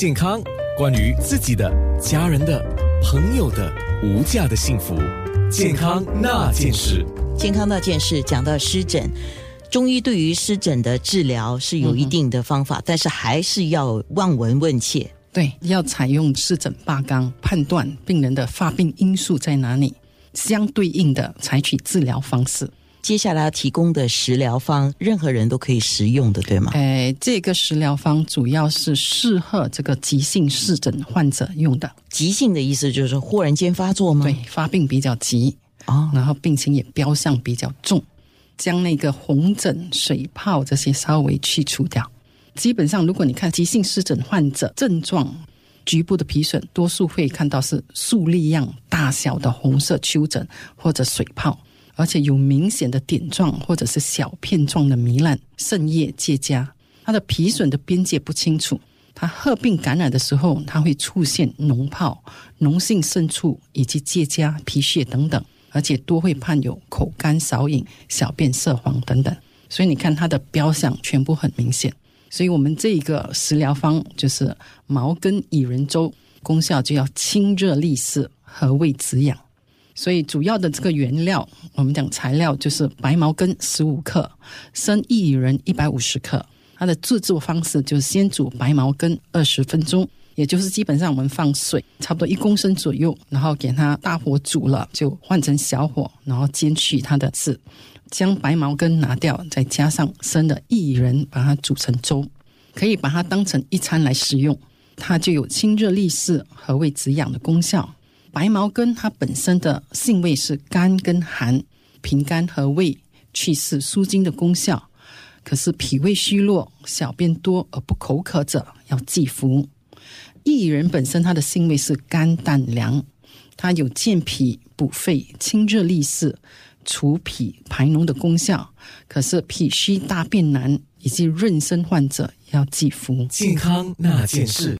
健康，关于自己的、家人的、朋友的无价的幸福，健康那件事。健康那件事讲到湿疹，中医对于湿疹的治疗是有一定的方法，但是还是要望闻问切。对，要采用湿疹八纲，判断病人的发病因素在哪里，相对应的采取治疗方式。接下来提供的食疗方，任何人都可以食用的，对吗？哎，这个食疗方主要是适合这个急性湿疹患者用的。急性的意思就是忽然间发作吗？对，发病比较急。哦，然后病情也标象比较重，将那个红疹、水泡这些稍微去除掉。基本上，如果你看急性湿疹患者症状，局部的皮损多数会看到是粟粒样大小的红色丘疹或者水泡，而且有明显的点状或者是小片状的糜烂，渗液结痂。它的皮损的边界不清楚，它合并感染的时候，它会出现脓泡、脓性渗出以及结痂、皮屑等等。而且多会伴有口干少饮、小便色黄等等，所以你看它的标象全部很明显。所以我们这一个食疗方就是毛根薏仁粥，功效就要清热利湿、和胃止痒。所以主要的这个原料，我们讲材料就是白毛根十五克、生薏仁一百五十克。它的制作方式就是先煮白毛根二十分钟。也就是基本上我们放水差不多一公升左右，然后给它大火煮了，就换成小火，然后煎去它的刺，将白毛根拿掉，再加上生的薏仁，把它煮成粥，可以把它当成一餐来食用。它就有清热利湿、和胃止痒的功效。白茅根它本身的性味是甘跟寒，平肝和胃、祛湿舒筋的功效。可是脾胃虚弱、小便多而不口渴者，要忌服。薏仁本身它的性味是甘淡凉，它有健脾补肺、清热利湿、除脾排脓的功效。可是脾虚大便难以及妊娠患者要忌服。健康那件事。